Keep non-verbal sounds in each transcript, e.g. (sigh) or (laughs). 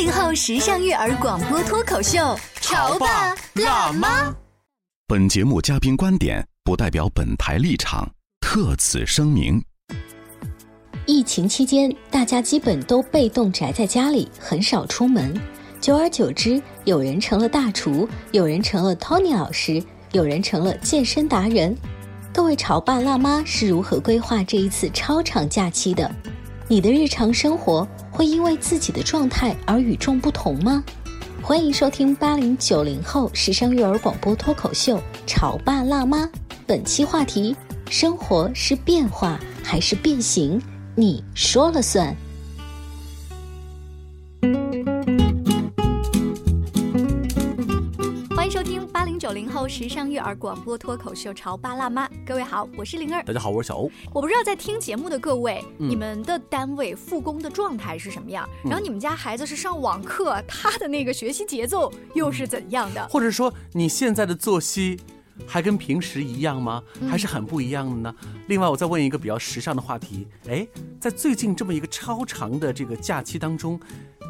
八零后时尚育儿广播脱口秀，潮爸辣妈。本节目嘉宾观点不代表本台立场，特此声明。疫情期间，大家基本都被动宅在家里，很少出门。久而久之，有人成了大厨，有人成了 Tony 老师，有人成了健身达人。各位潮爸辣妈是如何规划这一次超长假期的？你的日常生活会因为自己的状态而与众不同吗？欢迎收听八零九零后时尚育儿广播脱口秀《潮爸辣妈》，本期话题：生活是变化还是变形？你说了算。后时尚育儿广播脱口秀《潮爸辣妈》。各位好，我是灵儿。大家好，我是小欧。我不知道在听节目的各位，嗯你们的单位复工的状态是什么样？然后你们家孩子是上网课，他的那个学习节奏又是怎样的？或者说你现在的作息还跟平时一样吗？嗯还是很不一样的呢？另外，我再问一个比较时尚的话题，哎，在最近这么一个超长的这个假期当中，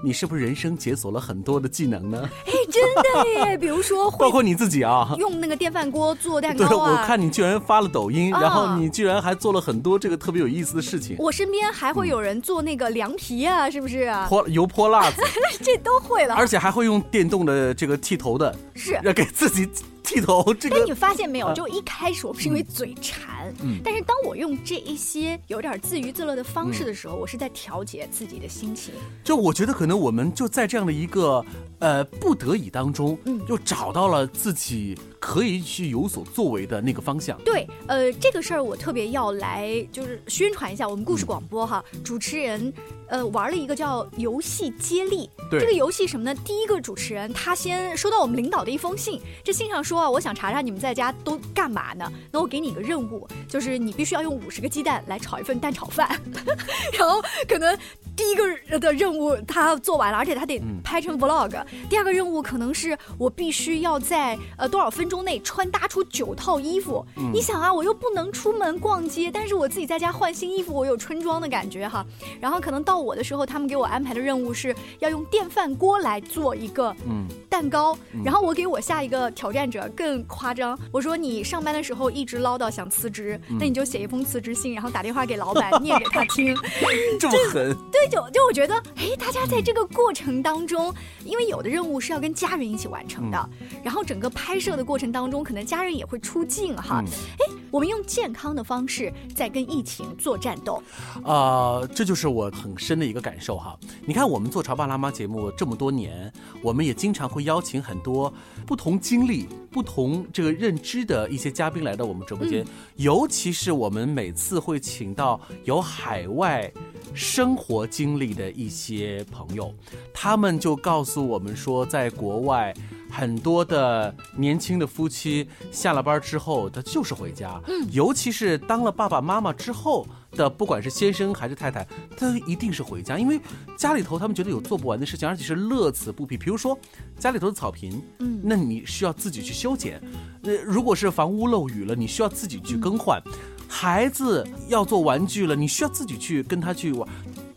你是不是人生解锁了很多的技能呢？哎，真的耶！(laughs) 比如说包括你自己啊。用那个电饭锅做蛋，糕啊。我看你居然发了抖音，啊然后你居然还做了很多这个特别有意思的事情，我身边还会有人做那个凉皮啊，是不是？泼油泼辣子，(laughs) 这都会了。而且还会用电动的这个剃头的，是要给自己剃头。这但你发现没有？啊就一开始我是因为嘴馋，嗯但是当我用这一些有点自娱自乐的方嗯式的时候，我是在调节自己的心情。就我觉得可能我们就在这样的一个呃不得已当中，嗯又找到了自己可以去有所作为的那个方向。对，呃，这个事儿我特别要来就是宣传一下我们故事广播哈，主持人。呃，玩了一个叫游戏接力，对这个游戏什么呢？第一个主持人他先收到我们领导的一封信，这信上说我想查查你们在家都干嘛呢？那我给你个任务，就是你必须要用五十个鸡蛋来炒一份蛋炒饭，(laughs) 然后可能第一个的任务他做完了，而且他得拍成 vlog。第二个任务可能是我必须要在呃多少分钟内穿搭出九套衣服。你想啊，我又不能出门逛街，但是我自己在家换新衣服，我有春装的感觉哈。然后可能到我的时候，他们给我安排的任务是要用电饭锅来做一个嗯蛋糕。然后我给我下一个挑战者更夸张，我说你上班的时候一直唠叨想辞职，那你就写一封辞职信，然后打电话给老板念给他听。(laughs) 这么狠，(laughs) 对，就就我觉得，哎，大家在这个过程当中，因为有的任务是要跟家人一起完成的，然后整个拍摄的过程当中，可能家人也会出镜哈。哎、我们用健康的方式在跟疫情做战斗。啊，这就是我很深的一个感受哈。你看，我们做《潮爸辣妈》节目这么多年，我们也经常会邀请很多不同经历、不同这个认知的一些嘉宾来到我们直播间，尤其是我们每次会请到有海外生活经历的一些朋友，他们就告诉我们说，在国外。很多的年轻的夫妻下了班之后，他就是回家。嗯，尤其是当了爸爸妈妈之后的，不管是先生还是太太，他一定是回家，因为家里头他们觉得有做不完的事情，而且是乐此不疲。比如说家里头的草坪，嗯，那你需要自己去修剪；呃，如果是房屋漏雨了，你需要自己去更换。孩子要做玩具了，你需要自己去跟他去玩，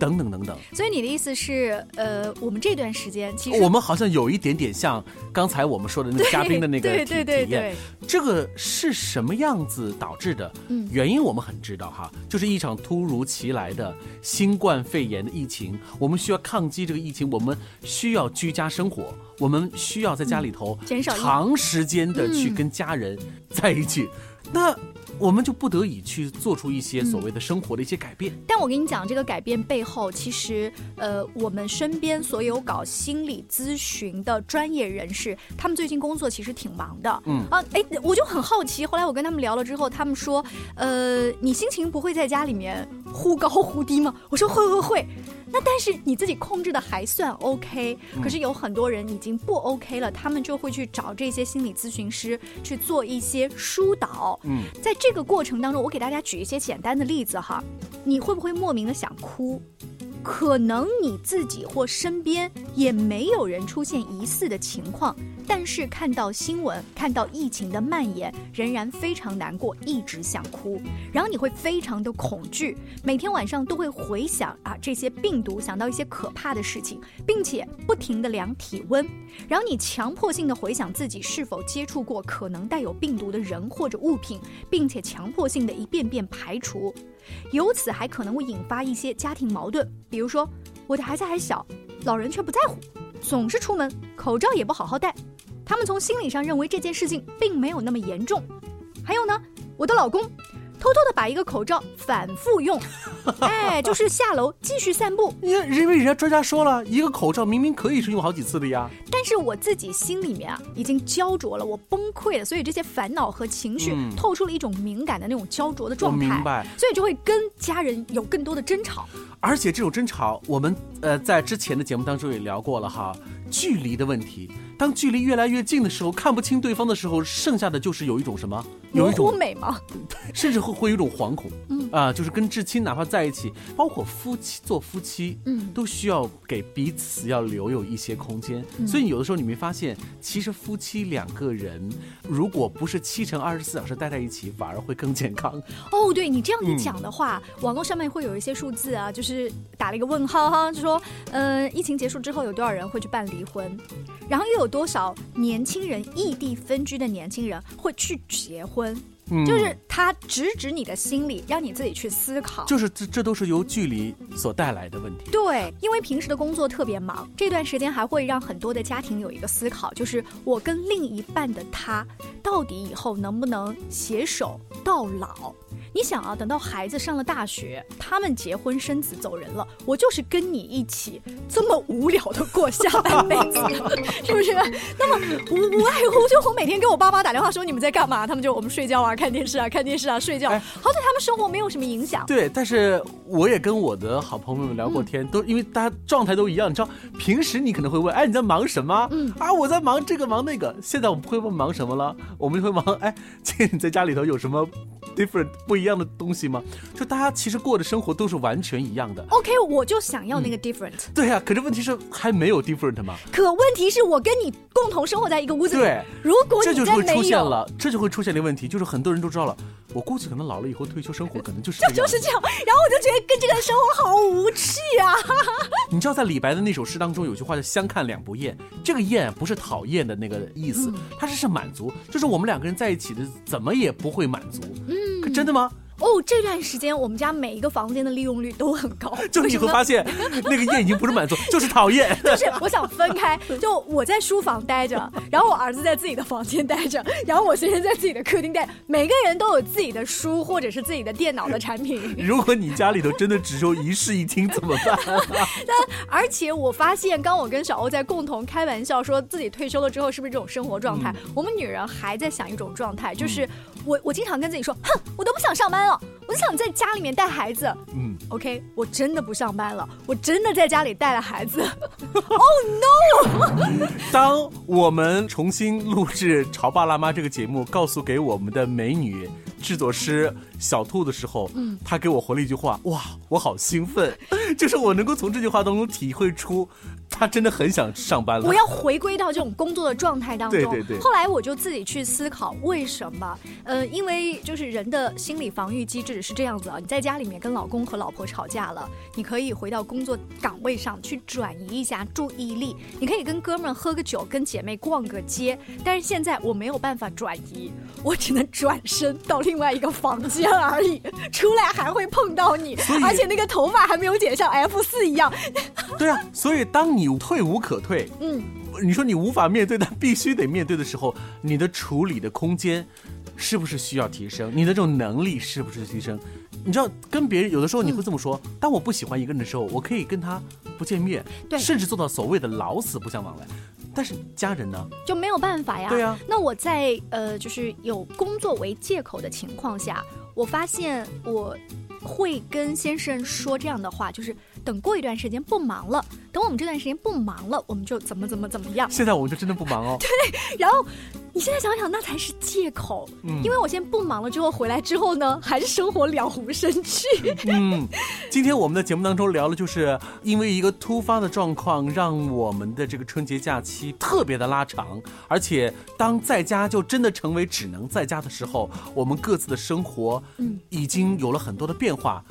等等等等。所以你的意思是，呃，我们这段时间其实我们好像有一点点像刚才我们说的那个嘉宾的那个对体对对体验对，这个是什么样子导致的？嗯原因我们很知道哈，就是一场突如其来的新冠肺炎的疫情，我们需要抗击这个疫情，我们需要居家生活，我们需要在家里头减少长时间的去嗯跟家人在一起。那我们就不得已去做出一些所谓的生活的一些改变。但我跟你讲，这个改变背后，其实呃，我们身边所有搞心理咨询的专业人士，他们最近工作其实挺忙的。嗯啊，哎，我就很好奇，后来我跟他们聊了之后，他们说，呃，你心情不会在家里面忽高忽低吗？我说会会会。那但是你自己控制的还算 OK，可是有很多人已经不 OK 了，他们就会去找这些心理咨询师去做一些疏导。嗯，在这个过程当中，我给大家举一些简单的例子哈，你会不会莫名的想哭？可能你自己或身边也没有人出现疑似的情况，但是看到新闻，看到疫情的蔓延，仍然非常难过，一直想哭。然后你会非常的恐惧，每天晚上都会回想啊这些病毒，想到一些可怕的事情，并且不停的量体温。然后你强迫性的回想自己是否接触过可能带有病毒的人或者物品，并且强迫性的一遍遍排除。由此还可能会引发一些家庭矛盾，比如说我的孩子还小，老人却不在乎，总是出门，口罩也不好好戴。他们从心理上认为这件事情并没有那么严重。还有呢，我的老公偷偷的把一个口罩反复用，(laughs) 哎，就是下楼继续散步。因为因为人家专家说了，一个口罩明明可以是用好几次的呀。但是我自己心里面啊，已经焦灼了，我崩溃了，所以这些烦恼和情绪嗯透出了一种敏感的那种焦灼的状态，明白。所以就会跟家人有更多的争吵。而且这种争吵，我们呃在之前的节目当中也聊过了哈，距离的问题。当距离越来越近的时候，看不清对方的时候，剩下的就是有一种什么，有一种美吗？(laughs) 甚至会会有一种惶恐，嗯。啊、就是跟至亲哪怕在一起，包括夫妻做夫妻，嗯。都需要给彼此要留有一些空间。嗯。所以有的时候你没发现，其实夫妻两个人，如果不是七乘二十四小时待在一起，反而会更健康。哦，对你这样嗯一讲的话，网络上面会有一些数字啊，就是打了一个问号哈，就说，呃，疫情结束之后有多少人会去办离婚，然后又有多少年轻人异地分居的年轻人会去结婚，嗯就是他直指你的心理，让你自己去思考。就是这这都是由距离所带来的问题。对，因为平时的工作特别忙，这段时间还会让很多的家庭有一个思考，就是我跟另一半的他，到底以后能不能携手到老？你想啊，等到孩子上了大学，他们结婚生子走人了，我就是跟你一起这么无聊的过下半辈子，(laughs) 是不是？那么无无外乎就我每天给我爸妈打电话说你们在干嘛，他们就我们睡觉啊，看电视啊，看电视啊，睡觉，哎好对他们生活没有什么影响。对，但是我也跟我的好朋友们聊过天，都因为大家状态都一样。你知道，平时你可能会问，哎，你在忙什么？嗯啊，我在忙这个忙那个。现在我们不会问忙什么了，我们就会忙，哎，今天你在家里头有什么 different 不一样的东西吗？就大家其实过的生活都是完全一样的。OK，我就想要那个 different。对呀、可是问题是还没有 different 吗？可问题是我跟你共同生活在一个屋子里，对，如果这就会你再没有，出现了，这就会出现的问题，就是很多人都知道了。我估计可能老了以后退休生活可能就是这 (laughs) 就是这样，然后我就觉得跟这个生活好无趣啊！(laughs) 你知道，在李白的那首诗当中有句话叫“相看两不厌”，这个“厌”不是讨厌的那个意思，嗯它是是满足，就是我们两个人在一起的怎么也不会满足。嗯，可真的吗？哦，这段时间我们家每一个房间的利用率都很高，(laughs) 就是你会发现，那个厌已经不是满足，就是讨厌。(laughs) 就是我想分开，就我在书房待着，然后我儿子在自己的房间待着，然后我先生在自己的客厅待，每个人都有自己的书或者是自己的电脑的产品。(laughs) 如果你家里头真的只有一室一厅怎么办？而且我发现，刚我跟小欧在共同开玩笑说自己退休了之后是不是这种生活状态，我们女人还在想一种状态，就是我我经常跟自己说，哼，我都不想上班了，我就想在家里面带孩子。嗯，OK，我真的不上班了，我真的在家里带了孩子。(laughs) oh no！当我们重新录制《潮爸辣妈》这个节目，告诉给我们的美女制作师小兔的时候，嗯，他给我回了一句话，哇，我好兴奋，(laughs) 就是我能够从这句话当中体会出，他真的很想上班了。我要回归到这种工作的状态当中。对对对后来我就自己去思考为什么？呃，因为就是人的心理防御机制是这样子啊，你在家里面跟老公和老婆吵架了，你可以回到工作岗位上去转移一下注意力，你可以跟哥们儿喝个酒，跟姐妹逛个街。但是现在我没有办法转移，我只能转身到另外一个房间而已，出来还会碰到你而且那个头发还没有剪像 F 四一样。(laughs) 对啊，所以当你退无可退，嗯。你说你无法面对，但必须得面对的时候，你的处理的空间是不是需要提升？你的这种能力是不是提升？你知道，跟别人有的时候你会这么说：当我不喜欢一个人的时候，我可以跟他不见面，对甚至做到所谓的老死不相往来。但是家人呢？就没有办法呀。对啊那我在呃，就是有工作为借口的情况下，我发现我会跟先生说这样的话，就是等过一段时间不忙了，等我们这段时间不忙了，我们就怎么怎么怎么样。现在我们就真的不忙哦。(laughs) 对然后你现在想想，那才是借口，嗯因为我先不忙了之后回来之后呢，还是生活了无生趣。(laughs) 嗯，今天我们的节目当中聊的就是因为一个突发的状况，让我们的这个春节假期特别的拉长，而且当在家就真的成为只能在家的时候，我们各自的生活，嗯，已经有了很多的变化。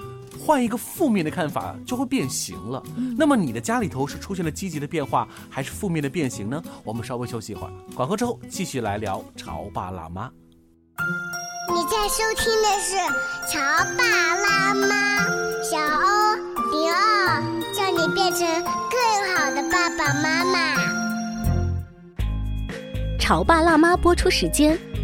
换一个负面的看法，就会变形了。那么你的家里头是出现了积极的变化，还是负面的变形呢？我们稍微休息一会儿，广告之后继续来聊潮爸辣妈。你在收听的是《潮爸辣妈》，小欧零二，叫你变成更好的爸爸妈妈。潮爸辣妈播出时间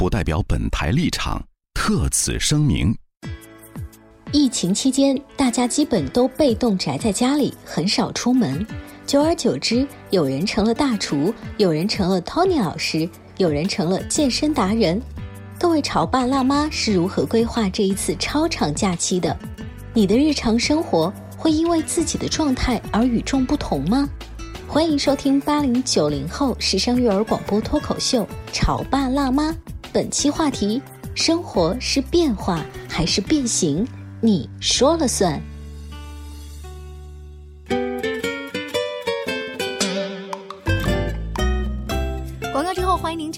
不代表本台立场，特此声明。疫情期间，大家基本都被动宅在家里，很少出门。久而久之，有人成了大厨，有人成了 Tony 老师，有人成了健身达人。各位潮爸辣妈是如何规划这一次超长假期的？你的日常生活会因为自己的状态而与众不同吗？欢迎收听八零九零后时尚育儿广播脱口秀《潮爸辣妈》，本期话题：生活是变化还是变形？你说了算。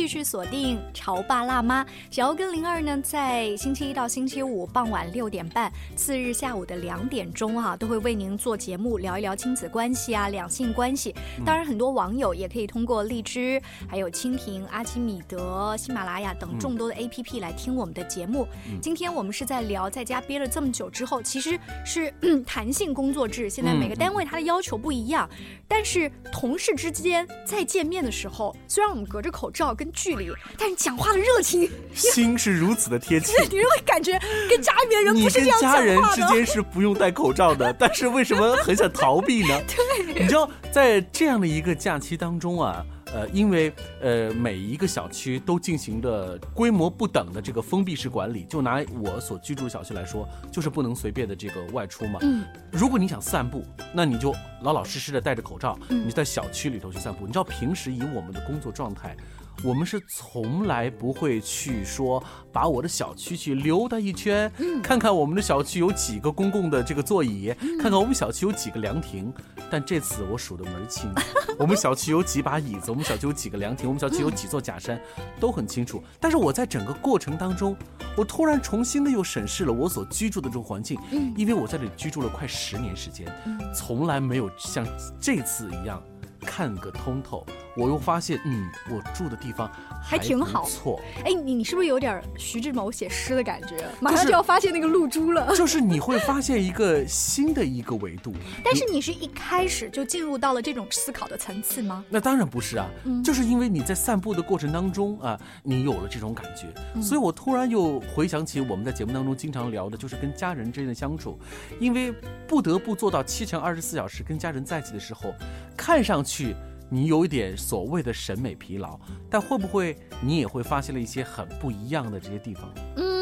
继续锁定《潮爸辣妈》。小欧跟灵儿呢，在星期一到星期五傍晚六点半，次日下午的两点钟哈、都会为您做节目，聊一聊亲子关系啊、两性关系。当然，很多网友也可以通过荔枝、还有蜻蜓、阿基米德、喜马拉雅等众多的 APP 来听我们的节目。今天我们是在聊在家憋了这么久之后，其实是嗯 (clears throat) 弹性工作制，现在每个单位它的要求不一样，但是同事之间再见面的时候，虽然我们隔着口罩跟距离，但是讲话的热情，心是如此的贴切。(laughs) 你会感觉跟家里面人不是这样家人讲话的。(laughs) 之间是不用戴口罩的，但是为什么很想逃避呢？对，你知道，在这样的一个假期当中啊，呃，因为呃每一个小区都进行着规模不等的这个封闭式管理，就拿我所居住的小区来说，就是不能随便的这个外出嘛。嗯，如果你想散步，那你就老老实实的戴着口罩，嗯你在小区里头去散步。你知道，平时以我们的工作状态。我们是从来不会去说把我的小区去溜达一圈，看看我们的小区有几个公共的这个座椅，看看我们小区有几个凉亭。但这次我数的门儿清，(laughs) 我们小区有几把椅子，我们小区有几个凉亭，我们小区有几座假山，都很清楚。但是我在整个过程当中，我突然重新的又审视了我所居住的这种环境，因为我在这里居住了快十年时间，从来没有像这次一样看个通透。我又发现，嗯，我住的地方还挺好错。哎，你你是不是有点徐志摩写诗的感觉？马上就要发现那个露珠了。(laughs) 就是你会发现一个新的一个维度。(laughs) 但是你是一开始就进入到了这种思考的层次吗？那当然不是啊，嗯就是因为你在散步的过程当中啊，你有了这种感觉，嗯所以我突然又回想起我们在节目当中经常聊的，就是跟家人之间的相处，因为不得不做到七乘二十四小时跟家人在一起的时候，看上去。你有一点所谓的审美疲劳，但会不会你也会发现了一些很不一样的这些地方？嗯，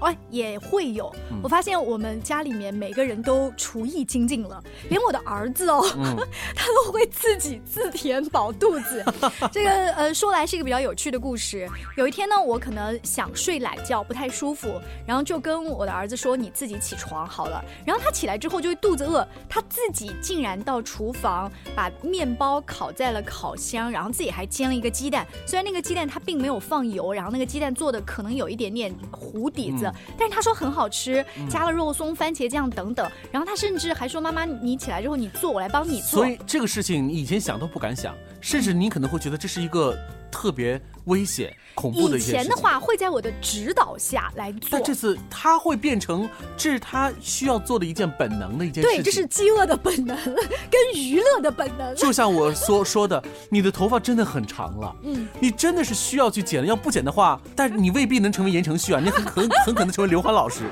哎，也会有。嗯我发现我们家里面每个人都厨艺精进了，连我的儿子哦，嗯 (laughs) 他都会自己自填饱肚子。这个呃，说来是一个比较有趣的故事。有一天呢，我可能想睡懒觉，不太舒服，然后就跟我的儿子说：“你自己起床好了。”然后他起来之后就会肚子饿，他自己竟然到厨房把面包烤在了烤箱，然后自己还煎了一个鸡蛋。虽然那个鸡蛋他并没有放油，然后那个鸡蛋做的可能有一点点糊底子，嗯但是他说很好吃，嗯加了肉松、番茄酱等等。然后他甚至还说：“妈妈，你起来之后你做，我来帮你做。”所以这个事情你以前想都不敢想，甚至你可能会觉得这是一个特别危险、恐怖的以一件事情。前的话会在我的指导下来做但，这次他会变成这是他需要做的一件本能的一件事情。对，这是饥饿的本能跟娱乐的本能。就像我所说的，你的头发真的很长了，嗯，你真的是需要去剪了，要不剪的话，但是你未必能成为言承旭啊，你很很 (laughs) 很可能成为刘欢老师，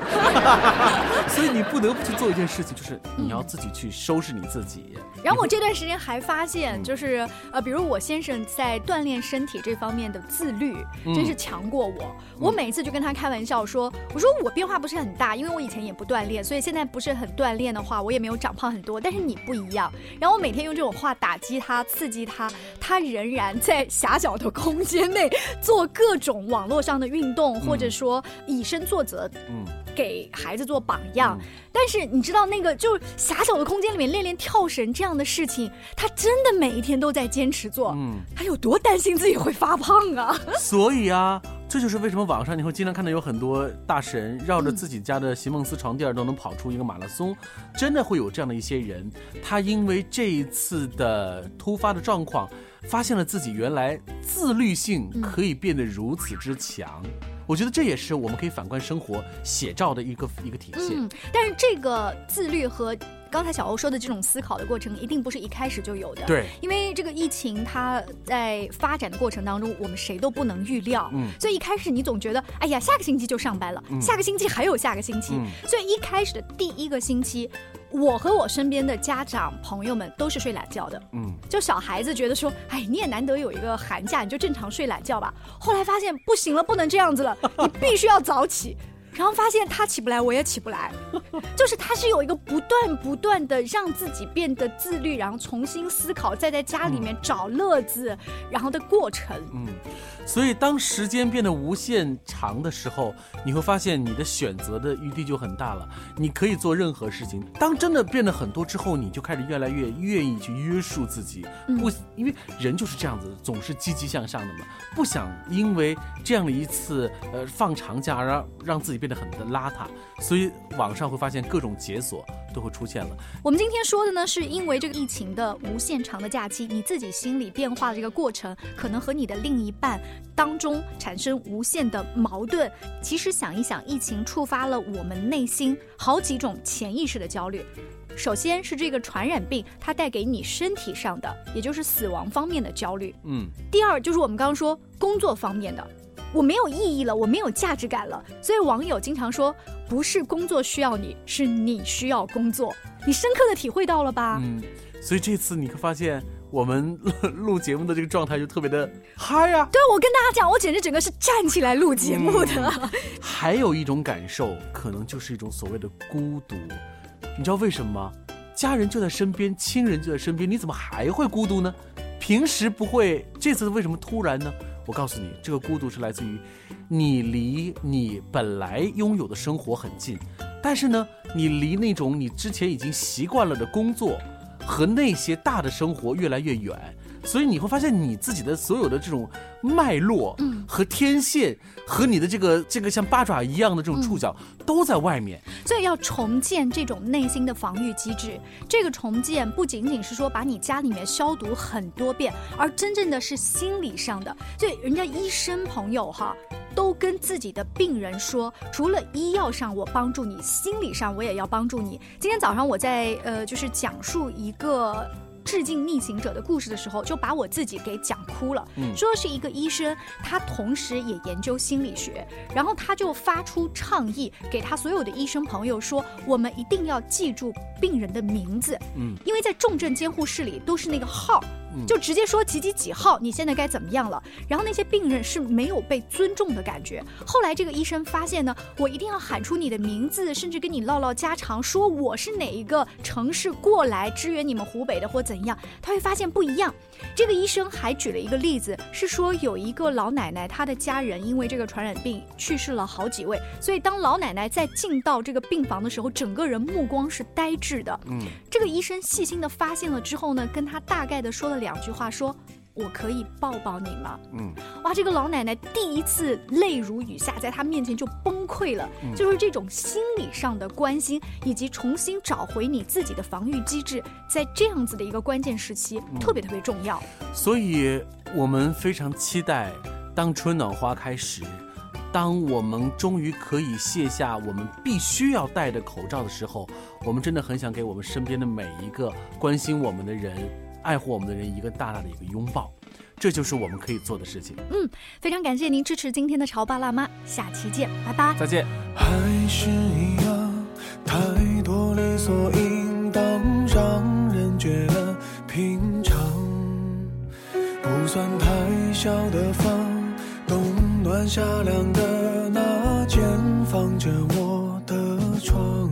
(laughs) 所以你不得不去做一件事情，就是你要自己去收拾你自己。然后我这段时间还发现，就是呃，比如我先生在锻炼身体这方面的自律，嗯真是强过我。我每次就跟他开玩笑说，我说我变化不是很大，因为我以前也不锻炼，所以现在不是很锻炼的话，我也没有长胖很多。但是你不一样。然后我每天用这种话打击他、刺激他，他仍然在狭小的空间内做各种网络上的运动，或者说以身作则。嗯。给孩子做榜样，但是你知道那个就是狭小的空间里面练练跳绳这样的事情，他真的每一天都在坚持做。嗯，他有多担心自己会发胖啊？(laughs) 所以啊，这就是为什么网上你会经常看到有很多大神绕着自己家的席梦思床垫都能跑出一个马拉松，真的会有这样的一些人，他因为这一次的突发的状况，发现了自己原来自律性可以变得如此之强。我觉得这也是我们可以反观生活写照的一个一个体现。嗯，但是这个自律和刚才小欧说的这种思考的过程，一定不是一开始就有的。对，因为这个疫情它在发展的过程当中，我们谁都不能预料。嗯所以一开始你总觉得，哎呀，下个星期就上班了，嗯下个星期还有下个星期。嗯所以一开始的第一个星期，我和我身边的家长朋友们都是睡懒觉的。嗯，就小孩子觉得说，哎，你也难得有一个寒假，你就正常睡懒觉吧。后来发现不行了，不能这样子了，你必须要早起。然后发现他起不来，我也起不来，(laughs) 就是他是有一个不断不断的让自己变得自律，然后重新思考，再在家里面找乐子，然后的过程。嗯，所以当时间变得无限长的时候，你会发现你的选择的余地就很大了，你可以做任何事情。当真的变得很多之后，你就开始越来越愿意去约束自己，不，因为人就是这样子，总是积极向上的嘛，不想因为这样的一次呃放长假，让让自己变得很的邋遢，所以网上会发现各种解锁都会出现了。我们今天说的呢，是因为这个疫情的无限长的假期，你自己心理变化的这个过程，可能和你的另一半当中产生无限的矛盾。其实想一想，疫情触发了我们内心好几种潜意识的焦虑。首先是这个传染病，它带给你身体上的，也就是死亡方面的焦虑。嗯，第二就是我们刚刚说工作方面的，我没有意义了，我没有价值感了。所以网友经常说，不是工作需要你，是你需要工作。你深刻的体会到了吧？嗯，所以这次你会发现我们录录节目的这个状态就特别的嗨呀、对，我跟大家讲，我简直整个是站起来录节目的。嗯还有一种感受，可能就是一种所谓的孤独。你知道为什么吗？家人就在身边，亲人就在身边，你怎么还会孤独呢？平时不会，这次为什么突然呢？我告诉你，这个孤独是来自于你离你本来拥有的生活很近，但是呢，你离那种你之前已经习惯了的工作和那些大的生活越来越远。所以你会发现你自己的所有的这种脉络，嗯和天线，和你的这个这个像八爪一样的这种触角，都在外面。所以要重建这种内心的防御机制。这个重建不仅仅是说把你家里面消毒很多遍，而真正的是心理上的。所以人家医生朋友哈。都跟自己的病人说，除了医药上我帮助你，心理上我也要帮助你。今天早上我在呃，就是讲述一个致敬逆行者的故事的时候，就把我自己给讲哭了。嗯。说是一个医生，他同时也研究心理学，然后他就发出倡议，给他所有的医生朋友说，我们一定要记住病人的名字，嗯。因为在重症监护室里都是那个号就直接说几几几号，你现在该怎么样了。然后那些病人是没有被尊重的感觉。后来这个医生发现呢，我一定要喊出你的名字，甚至跟你唠唠家常，说我是哪一个城市过来支援你们湖北的或怎样，他会发现不一样。这个医生还举了一个例子，是说有一个老奶奶，她的家人因为这个传染病去世了好几位，所以当老奶奶在进到这个病房的时候，整个人目光是呆滞的。嗯，这个医生细心的发现了之后呢，跟他大概的说了两句话，说。我可以抱抱你吗？嗯，哇，这个老奶奶第一次泪如雨下，在她面前就崩溃了。嗯就是这种心理上的关心，以及重新找回你自己的防御机制，在这样子的一个关键时期，嗯特别特别重要。所以我们非常期待，当春暖花开时，当我们终于可以卸下我们必须要戴的口罩的时候，我们真的很想给我们身边的每一个关心我们的人、爱护我们的人一个大大的一个拥抱，这就是我们可以做的事情。嗯，非常感谢您支持今天的潮爸辣妈，下期见，拜拜。再见。还是一样，太多理所应当，让人觉得平常。不算太小的房，冬暖夏凉的那间放着我的床，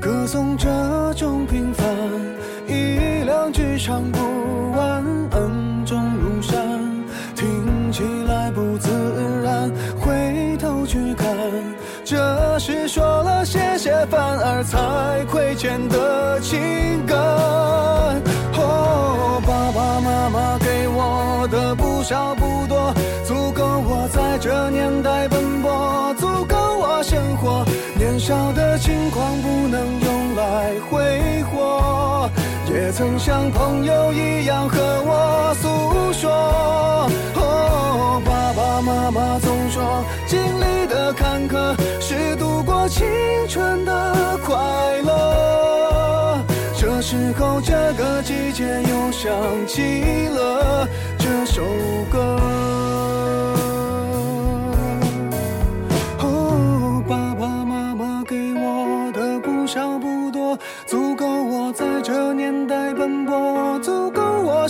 歌颂这种平凡，唱不完，恩重如山，听起来不自然，回头去看，这是说了谢谢反而才亏欠的情感。哦，爸爸妈妈给我的不少不多，也曾像朋友一样和我诉说。哦，爸爸妈妈总说，经历的坎坷是度过青春的快乐。这时候，这个季节又想起了这首歌。